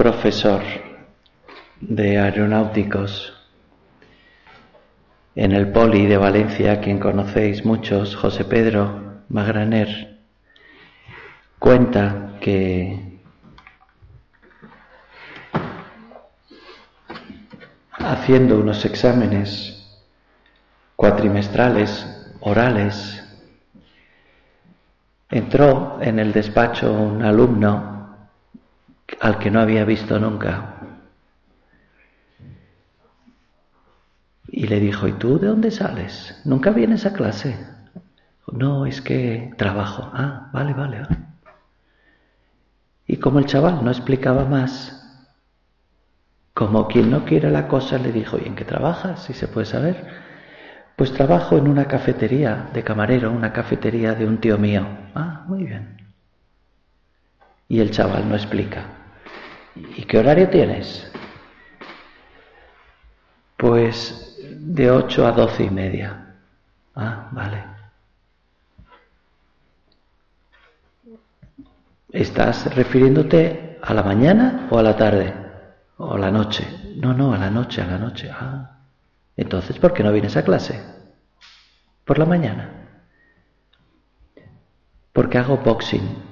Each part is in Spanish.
profesor de aeronáuticos en el Poli de Valencia, quien conocéis muchos, José Pedro Magraner, cuenta que haciendo unos exámenes cuatrimestrales, orales, entró en el despacho un alumno al que no había visto nunca y le dijo, ¿y tú de dónde sales? ¿Nunca vienes a clase? No, es que trabajo. Ah, vale, vale. Y como el chaval no explicaba más, como quien no quiere la cosa, le dijo, ¿y en qué trabajas? Si se puede saber. Pues trabajo en una cafetería de camarero, una cafetería de un tío mío. Ah, muy bien. Y el chaval no explica. ¿Y qué horario tienes? Pues de ocho a doce y media. Ah, vale. ¿Estás refiriéndote a la mañana o a la tarde? ¿O a la noche? No, no, a la noche, a la noche. Ah. Entonces, ¿por qué no vienes a clase? Por la mañana. Porque hago boxing.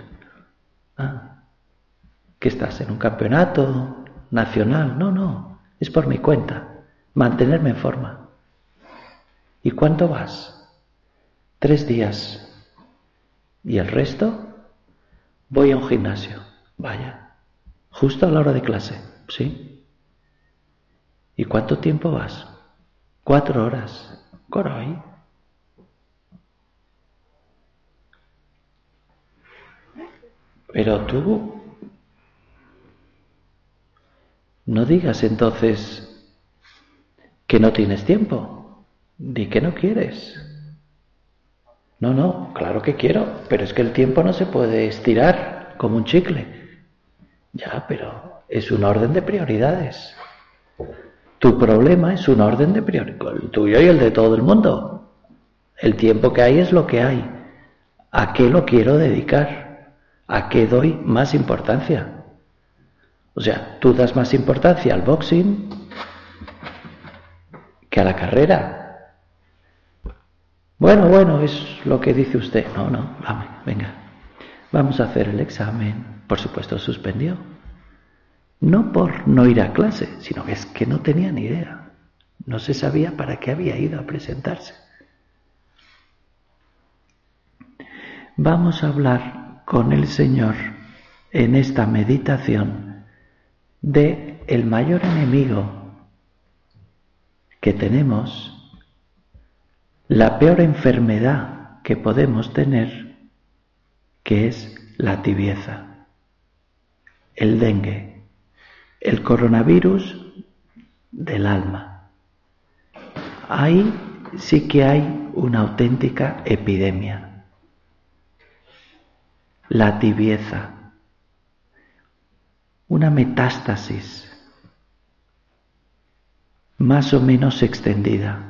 ¿Qué estás? ¿En un campeonato nacional? No, no. Es por mi cuenta. Mantenerme en forma. ¿Y cuánto vas? Tres días. ¿Y el resto? Voy a un gimnasio. Vaya. Justo a la hora de clase. ¿Sí? ¿Y cuánto tiempo vas? Cuatro horas. Coroy. Pero tú no digas entonces que no tienes tiempo. Di que no quieres. No, no, claro que quiero, pero es que el tiempo no se puede estirar como un chicle. Ya, pero es un orden de prioridades. Tu problema es un orden de prioridades, el tuyo y el de todo el mundo. El tiempo que hay es lo que hay. ¿A qué lo quiero dedicar? ¿A qué doy más importancia? O sea, tú das más importancia al boxing que a la carrera. Bueno, bueno, es lo que dice usted. No, no, venga. Vamos a hacer el examen. Por supuesto, suspendió. No por no ir a clase, sino que es que no tenía ni idea. No se sabía para qué había ido a presentarse. Vamos a hablar con el Señor en esta meditación de el mayor enemigo que tenemos la peor enfermedad que podemos tener, que es la tibieza, el dengue, el coronavirus del alma. Ahí sí que hay una auténtica epidemia. La tibieza, una metástasis más o menos extendida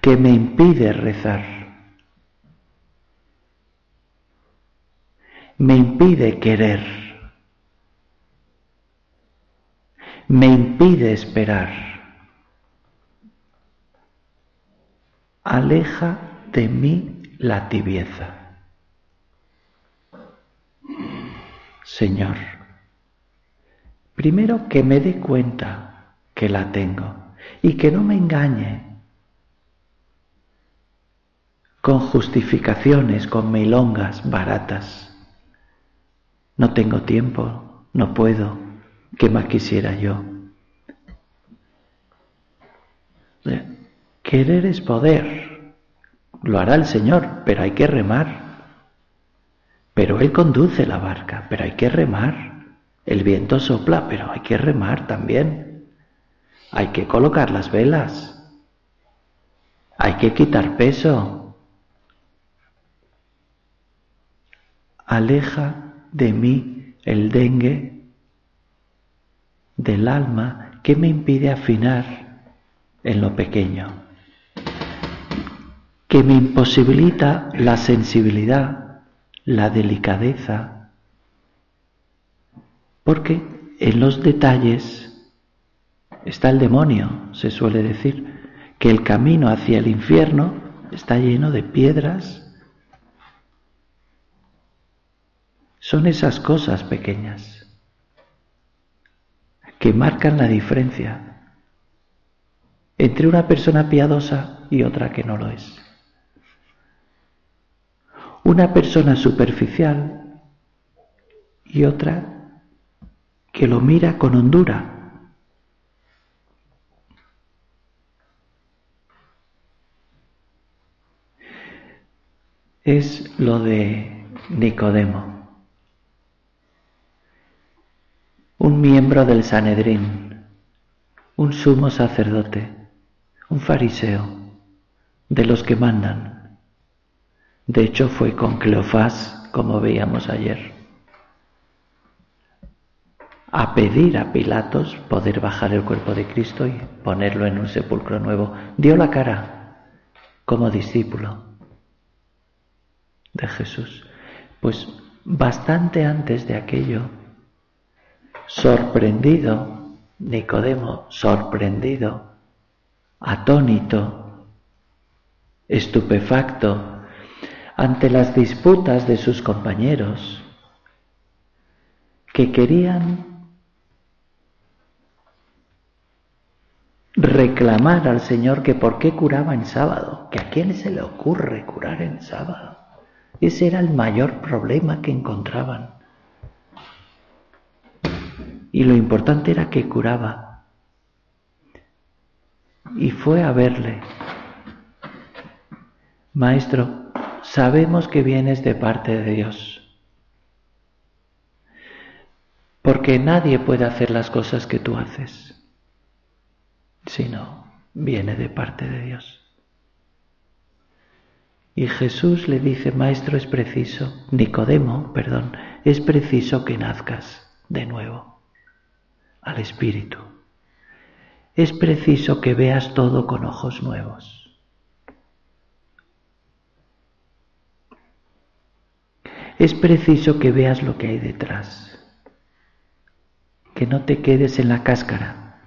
que me impide rezar, me impide querer, me impide esperar, aleja de mí la tibieza. Señor, primero que me dé cuenta que la tengo y que no me engañe con justificaciones, con milongas baratas. No tengo tiempo, no puedo, ¿qué más quisiera yo? Querer es poder, lo hará el Señor, pero hay que remar. Pero Él conduce la barca, pero hay que remar. El viento sopla, pero hay que remar también. Hay que colocar las velas. Hay que quitar peso. aleja de mí el dengue del alma que me impide afinar en lo pequeño, que me imposibilita la sensibilidad, la delicadeza, Porque en los detalles está el demonio, se suele decir, que el camino hacia el infierno está lleno de piedras. Son esas cosas pequeñas que marcan la diferencia entre una persona piadosa y otra que no lo es. Una persona superficial y otra que lo mira con hondura. Es lo de Nicodemo. un miembro del Sanedrín, un sumo sacerdote, un fariseo, de los que mandan. De hecho fue con Cleofás, como veíamos ayer, a pedir a Pilatos poder bajar el cuerpo de Cristo y ponerlo en un sepulcro nuevo. Dio la cara como discípulo de Jesús. Pues bastante antes de aquello, sorprendido, Nicodemo, sorprendido, atónito, estupefacto ante las disputas de sus compañeros que querían reclamar al Señor que por qué curaba en sábado, que a quién se le ocurre curar en sábado. Ese era el mayor problema que encontraban y lo importante era que curaba. Y fue a verle. Maestro, sabemos que vienes de parte de Dios, porque nadie puede hacer las cosas que tú haces, sino viene de parte de Dios. Y Jesús le dice, Maestro, es preciso, Nicodemo, perdón, es preciso que nazcas de nuevo al Espíritu. Es preciso que veas todo con ojos nuevos. Es preciso que veas lo que hay detrás, que no te quedes en la cáscara,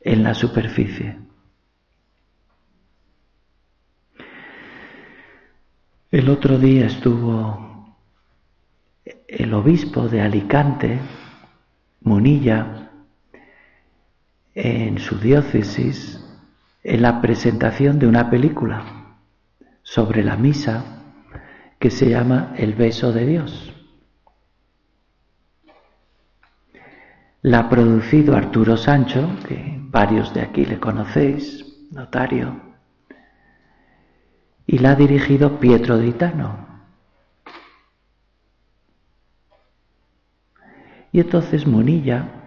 en la superficie. El otro día estuvo el obispo de Alicante, Munilla, en su diócesis, en la presentación de una película sobre la misa que se llama El beso de Dios. La ha producido Arturo Sancho, que varios de aquí le conocéis, notario, y la ha dirigido Pietro Ditano, Y entonces Monilla,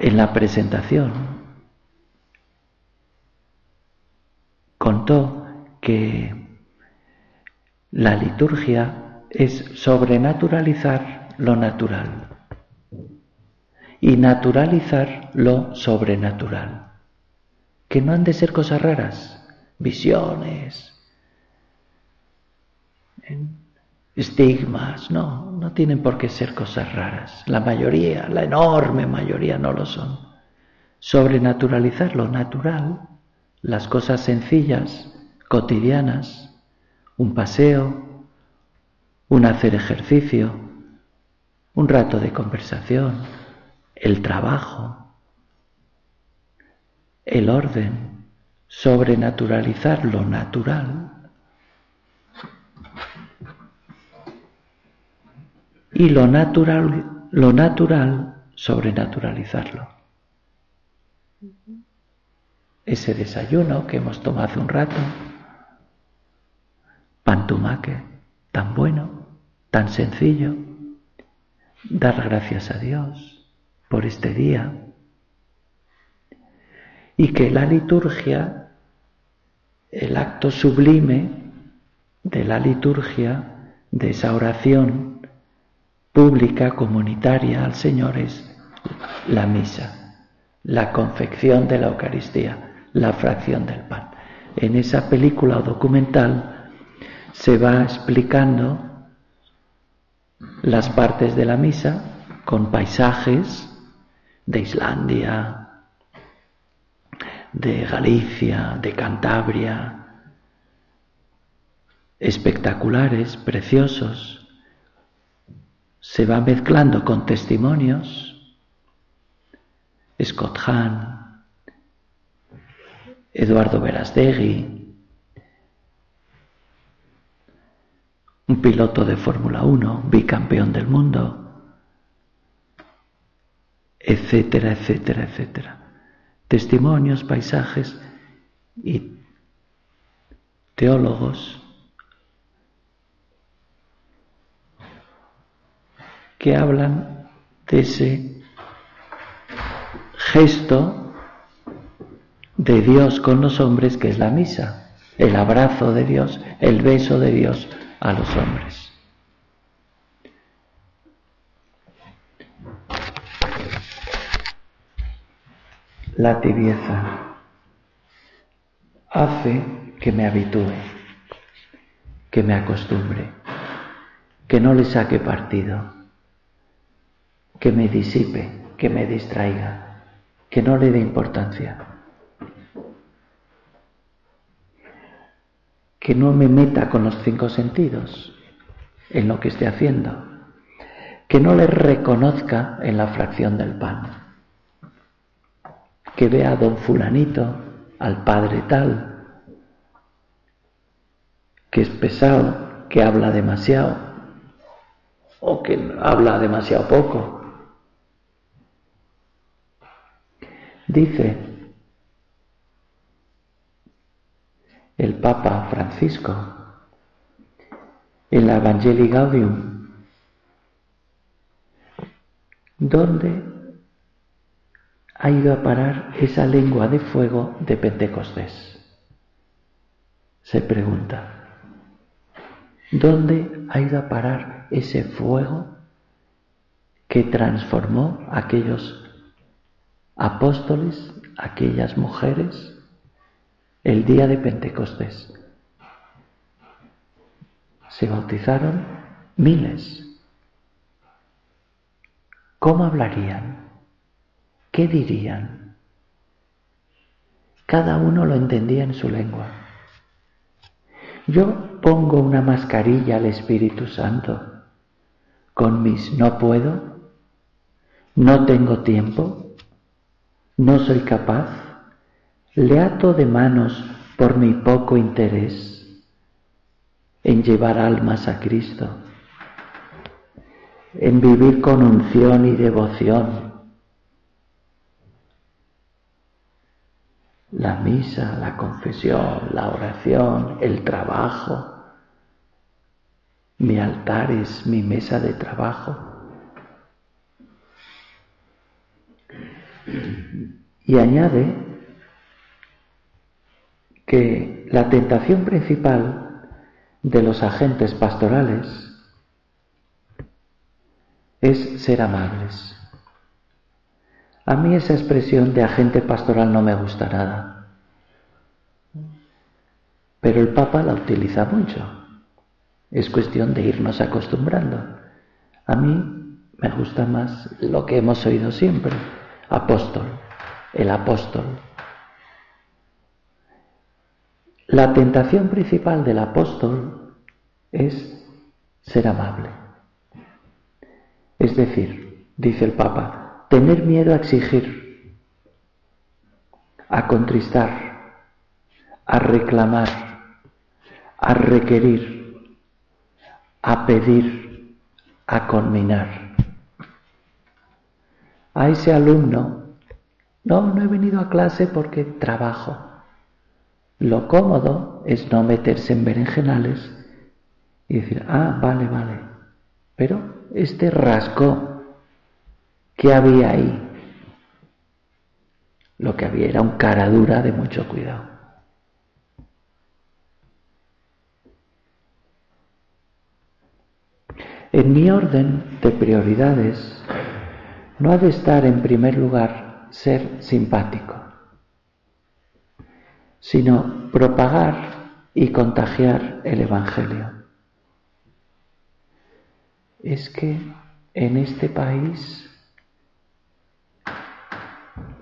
en la presentación, contó que la liturgia es sobrenaturalizar lo natural y naturalizar lo sobrenatural, que no han de ser cosas raras, visiones, estigmas, no, no tienen por qué ser cosas raras. La mayoría, la enorme mayoría no lo son. Sobrenaturalizar lo natural, las cosas sencillas, cotidianas, un paseo, un hacer ejercicio, un rato de conversación, el trabajo, el orden, sobrenaturalizar lo natural y lo natural, lo natural sobrenaturalizarlo. Ese desayuno que hemos tomado hace un rato, pantumaque, tan bueno, tan sencillo, dar gracias a Dios por este día y que la liturgia, el acto sublime de la liturgia, de esa oración, pública, comunitaria al Señor es la misa, la confección de la Eucaristía, la fracción del pan. En esa película o documental se va explicando las partes de la misa con paisajes de Islandia, de Galicia, de Cantabria, espectaculares, preciosos, se va mezclando con testimonios. Scott Hahn, Eduardo Verastegui, un piloto de Fórmula 1, bicampeón del mundo, etcétera, etcétera, etcétera. Testimonios, paisajes y teólogos que hablan de ese gesto de Dios con los hombres que es la misa, el abrazo de Dios, el beso de Dios a los hombres. La tibieza hace que me habitúe, que me acostumbre, que no le saque partido, que me disipe, que me distraiga, que no le dé importancia, que no me meta con los cinco sentidos en lo que esté haciendo, que no le reconozca en la fracción del pan, que vea a don fulanito, al padre tal, que es pesado, que habla demasiado o que habla demasiado poco, Dice el Papa Francisco en la Evangelii Gaudium, ¿dónde ha ido a parar esa lengua de fuego de Pentecostés? Se pregunta. ¿Dónde ha ido a parar ese fuego que transformó aquellos apóstoles, aquellas mujeres, el día de Pentecostés. Se bautizaron miles. ¿Cómo hablarían? ¿Qué dirían? Cada uno lo entendía en su lengua. Yo pongo una mascarilla al Espíritu Santo con mis no puedo, no tengo tiempo, no soy capaz, le ato de manos por mi poco interés en llevar almas a Cristo, en vivir con unción y devoción. La misa, la confesión, la oración, el trabajo. Mi altar es mi mesa de trabajo. Y añade que la tentación principal de los agentes pastorales es ser amables. A mí esa expresión de agente pastoral no me gusta nada, pero el Papa la utiliza mucho. Es cuestión de irnos acostumbrando. A mí me gusta más lo que hemos oído siempre apóstol, el apóstol. La tentación principal del apóstol es ser amable. Es decir, dice el Papa, tener miedo a exigir, a contristar, a reclamar, a requerir, a pedir, a conminar a ese alumno, no, no he venido a clase porque trabajo. Lo cómodo es no meterse en berenjenales y decir, ah, vale, vale. Pero este rasgo, ¿qué había ahí? Lo que había era un cara dura de mucho cuidado. En mi orden de prioridades, no ha de estar en primer lugar ser simpático, sino propagar y contagiar el Evangelio. Es que en este país,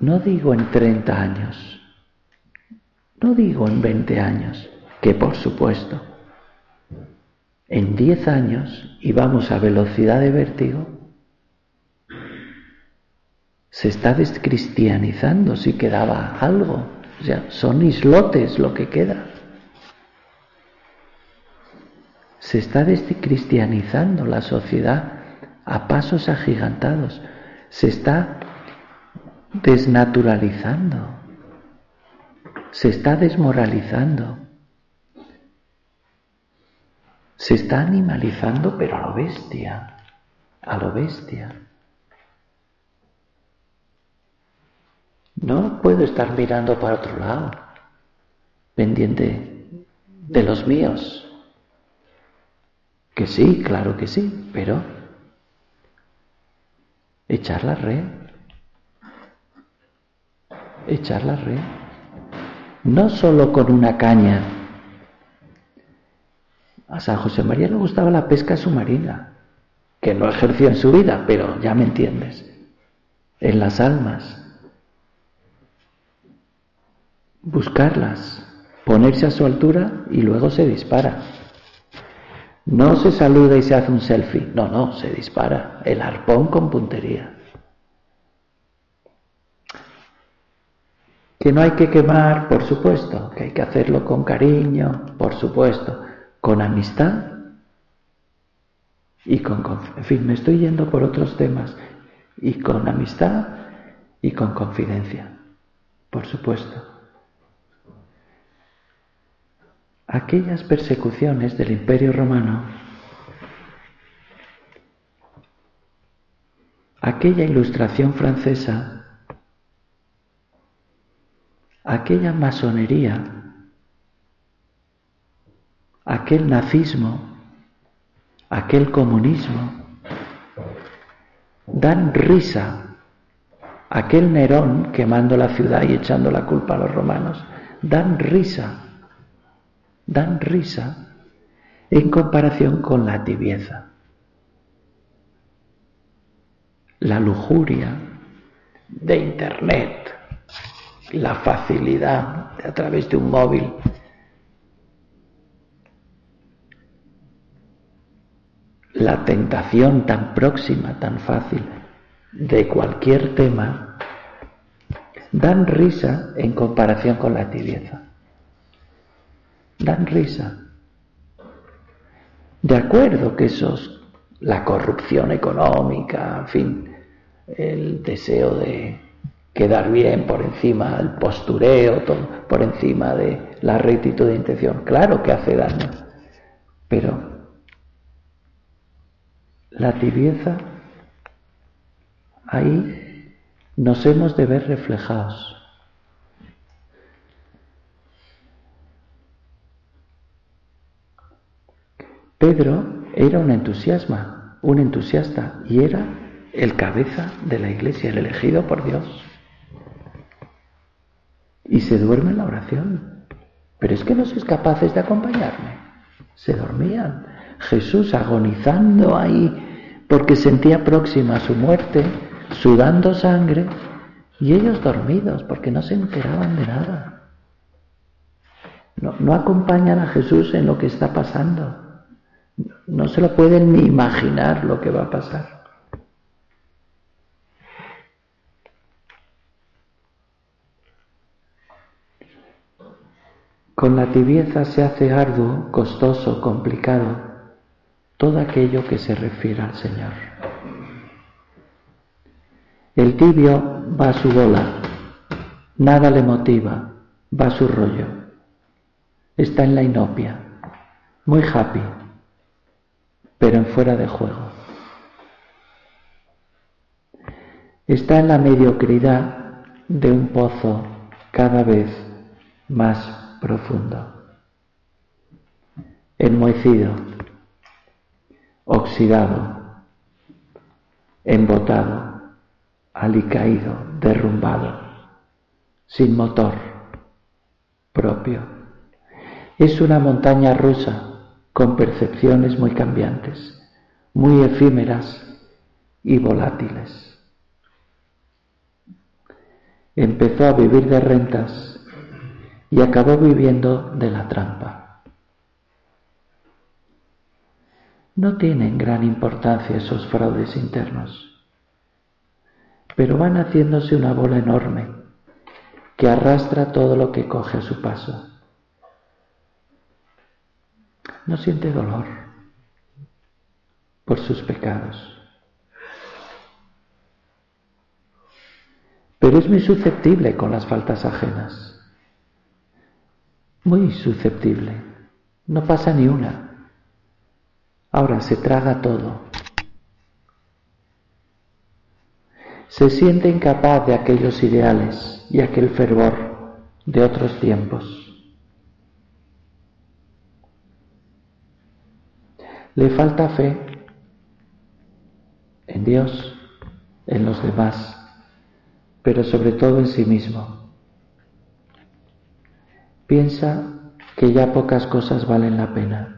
no digo en 30 años, no digo en 20 años, que por supuesto, en 10 años, y vamos a velocidad de vértigo, se está descristianizando si quedaba algo. O sea, son islotes lo que queda. Se está descristianizando la sociedad a pasos agigantados. Se está desnaturalizando. Se está desmoralizando. Se está animalizando, pero a lo bestia. A lo bestia. No puedo estar mirando para otro lado, pendiente de los míos. Que sí, claro que sí, pero echar la red, echar la red, no solo con una caña. A San José María le gustaba la pesca submarina, que no ejerció en su vida, pero ya me entiendes, en las almas buscarlas, ponerse a su altura y luego se dispara. No se saluda y se hace un selfie, no, no, se dispara el arpón con puntería. Que no hay que quemar, por supuesto, que hay que hacerlo con cariño, por supuesto, con amistad y con, en fin, me estoy yendo por otros temas, y con amistad y con confidencia, por supuesto. Aquellas persecuciones del imperio romano, aquella ilustración francesa, aquella masonería, aquel nazismo, aquel comunismo, dan risa. Aquel Nerón quemando la ciudad y echando la culpa a los romanos, dan risa dan risa en comparación con la tibieza. La lujuria de Internet, la facilidad a través de un móvil. La tentación tan próxima, tan fácil de cualquier tema, dan risa en comparación con la tibieza dan risa. De acuerdo que eso es la corrupción económica, en fin, el deseo de quedar bien por encima del postureo, por encima de la rectitud de intención. Claro que hace daño, pero la tibieza, ahí nos hemos de ver reflejados. Pedro era un entusiasma, un entusiasta y era el cabeza de la iglesia, el elegido por Dios. Y se duerme en la oración. Pero es que no sois capaces de acompañarme. Se dormían. Jesús agonizando ahí porque sentía próxima su muerte, sudando sangre, y ellos dormidos porque no se enteraban de nada. No, no acompañan a Jesús en lo que está pasando. No se lo pueden ni imaginar lo que va a pasar. Con la tibieza se hace arduo, costoso, complicado todo aquello que se refiere al Señor. El tibio va a su bola, nada le motiva, va a su rollo, está en la inopia, muy happy, pero en fuera de juego. Está en la mediocridad de un pozo cada vez más profundo, enmohecido, oxidado, embotado, alicaído, derrumbado, sin motor propio. Es una montaña rusa con percepciones muy cambiantes, muy efímeras, y volátiles. Empezó a vivir de rentas y acabó viviendo de la trampa. No tienen gran importancia esos fraudes internos, pero van haciéndose una bola enorme que arrastra todo lo que coge a su paso. No siente dolor por sus pecados. Pero es muy susceptible con las faltas ajenas. Muy susceptible. No pasa ni una. Ahora se traga todo. Se siente incapaz de aquellos ideales y aquel fervor de otros tiempos. Le falta fe en Dios, en los demás, pero sobre todo en sí mismo. Piensa que ya pocas cosas valen la pena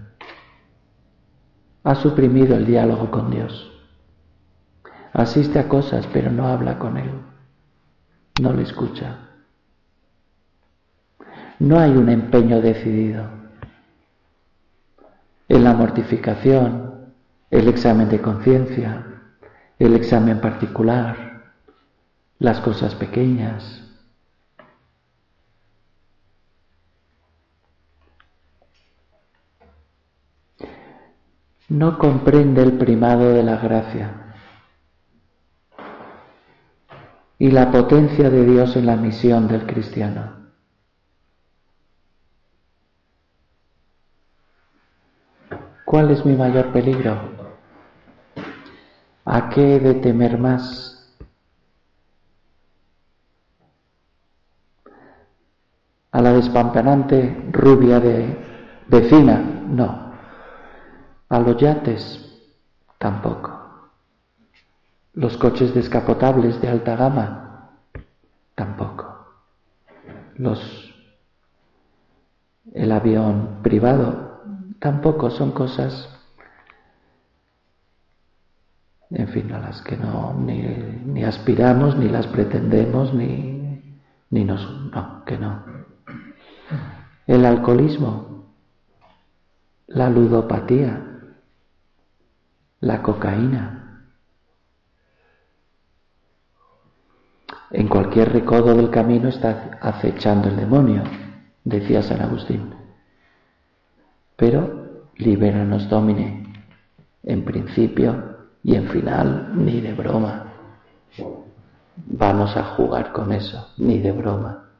ha suprimido el diálogo con Dios. Asiste a cosas, pero no habla con Él. No le escucha. No hay un empeño decidido. En la mortificación, el examen de conciencia, el examen particular, las cosas pequeñas, no comprende el primado de la gracia y la potencia de Dios en la misión del cristiano. ¿Cuál es mi mayor peligro? ¿A qué he de temer más? ¿A la despampanante rubia de vecina? No. A los yates tampoco. Los coches descapotables de alta gama tampoco. Los el avión privado tampoco son cosas en fin, a las que no ni, ni aspiramos, ni las pretendemos, ni, ni nos... No, que no. El alcoholismo, la ludopatía, la cocaína. En cualquier recodo del camino está acechando el demonio, decía San Agustín. Pero libéranos, Domine, en principio y en final, ni de broma. Vamos a jugar con eso, ni de broma.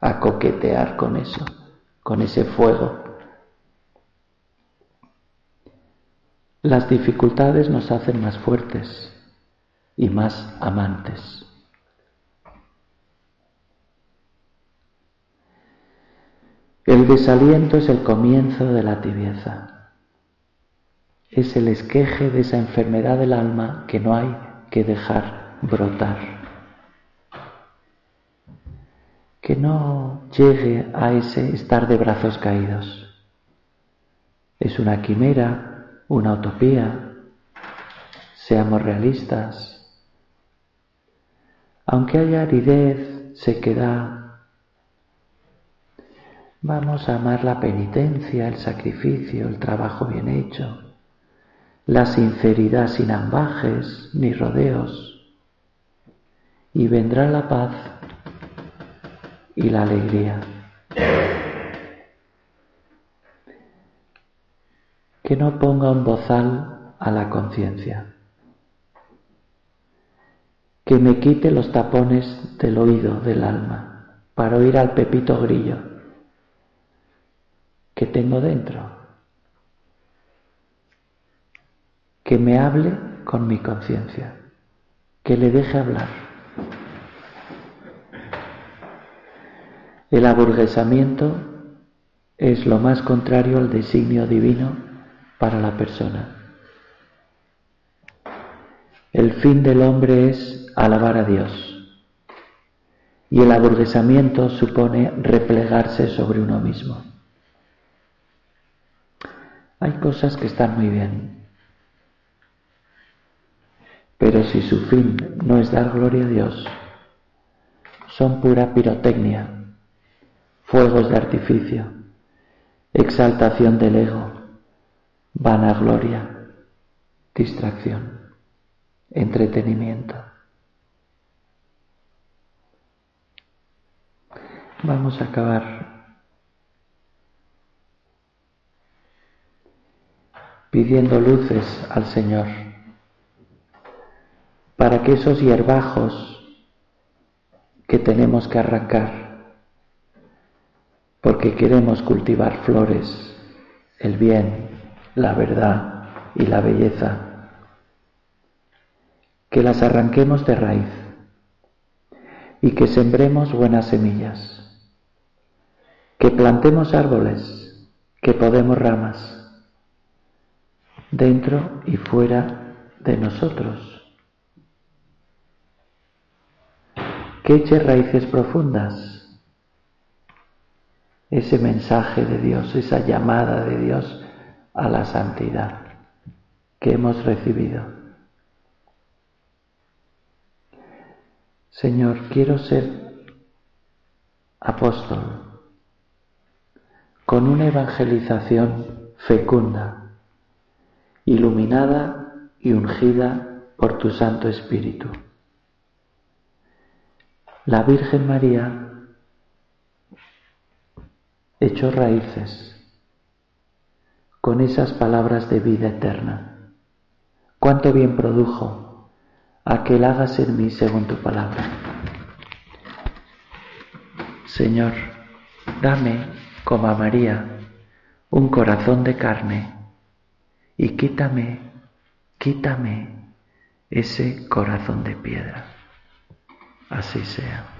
A coquetear con eso, con ese fuego Las dificultades nos hacen más fuertes y más amantes. El desaliento es el comienzo de la tibieza. Es el esqueje de esa enfermedad del alma que no hay que dejar brotar. Que no llegue a ese estar de brazos caídos. Es una quimera una utopía, seamos realistas. Aunque haya aridez, sequedad, vamos a amar la penitencia, el sacrificio, el trabajo bien hecho, la sinceridad sin ambajes ni rodeos, y vendrá la paz y la alegría. que no ponga un bozal a la conciencia, que me quite los tapones del oído del alma para oír al pepito grillo que tengo dentro, que me hable con mi conciencia, que le deje hablar. El aburguesamiento es lo más contrario al designio divino para la persona. El fin del hombre es alabar a Dios y el aburguesamiento supone replegarse sobre uno mismo. Hay cosas que están muy bien, Pero si su fin no es dar gloria a Dios, son pura pirotecnia, fuegos de artificio, exaltación del ego, vanagloria, distracción, entretenimiento. Vamos a acabar pidiendo luces al Señor para que esos hierbajos que tenemos que arrancar, porque queremos cultivar flores, el bien, la verdad y la belleza, que las arranquemos de raíz y que sembremos buenas semillas que plantemos árboles, que podemos ramas, dentro y fuera de nosotros. Que eche raíces profundas ese mensaje de Dios, esa llamada de Dios a la santidad que hemos recibido. Señor, quiero ser apóstol con una evangelización fecunda, iluminada y ungida por tu Santo Espíritu. La Virgen María echó raíces con esas palabras de vida eterna. Cuánto bien produjo aquel hagas en mí según tu palabra. Señor, dame como a María, un corazón de carne, y quítame, quítame ese corazón de piedra. Así sea.